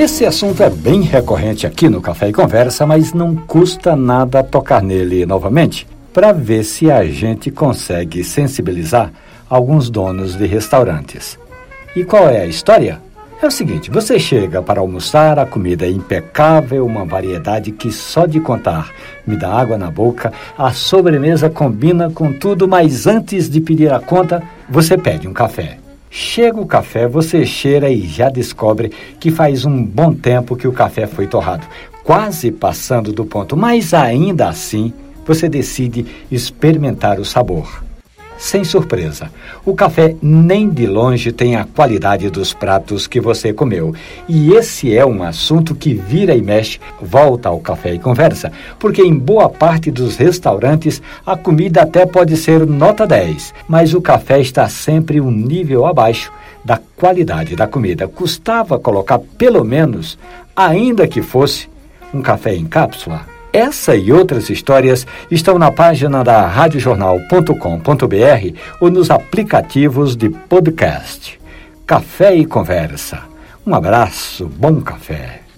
Esse assunto é bem recorrente aqui no Café e Conversa, mas não custa nada tocar nele novamente para ver se a gente consegue sensibilizar alguns donos de restaurantes. E qual é a história? É o seguinte: você chega para almoçar, a comida é impecável, uma variedade que só de contar me dá água na boca, a sobremesa combina com tudo, mas antes de pedir a conta, você pede um café. Chega o café, você cheira e já descobre que faz um bom tempo que o café foi torrado, quase passando do ponto, mas ainda assim você decide experimentar o sabor sem surpresa. O café nem de longe tem a qualidade dos pratos que você comeu. E esse é um assunto que vira e mexe, volta ao café e conversa, porque em boa parte dos restaurantes a comida até pode ser nota 10, mas o café está sempre um nível abaixo da qualidade da comida. Custava colocar pelo menos, ainda que fosse, um café em cápsula. Essa e outras histórias estão na página da radiojornal.com.br ou nos aplicativos de podcast. Café e Conversa. Um abraço, bom café.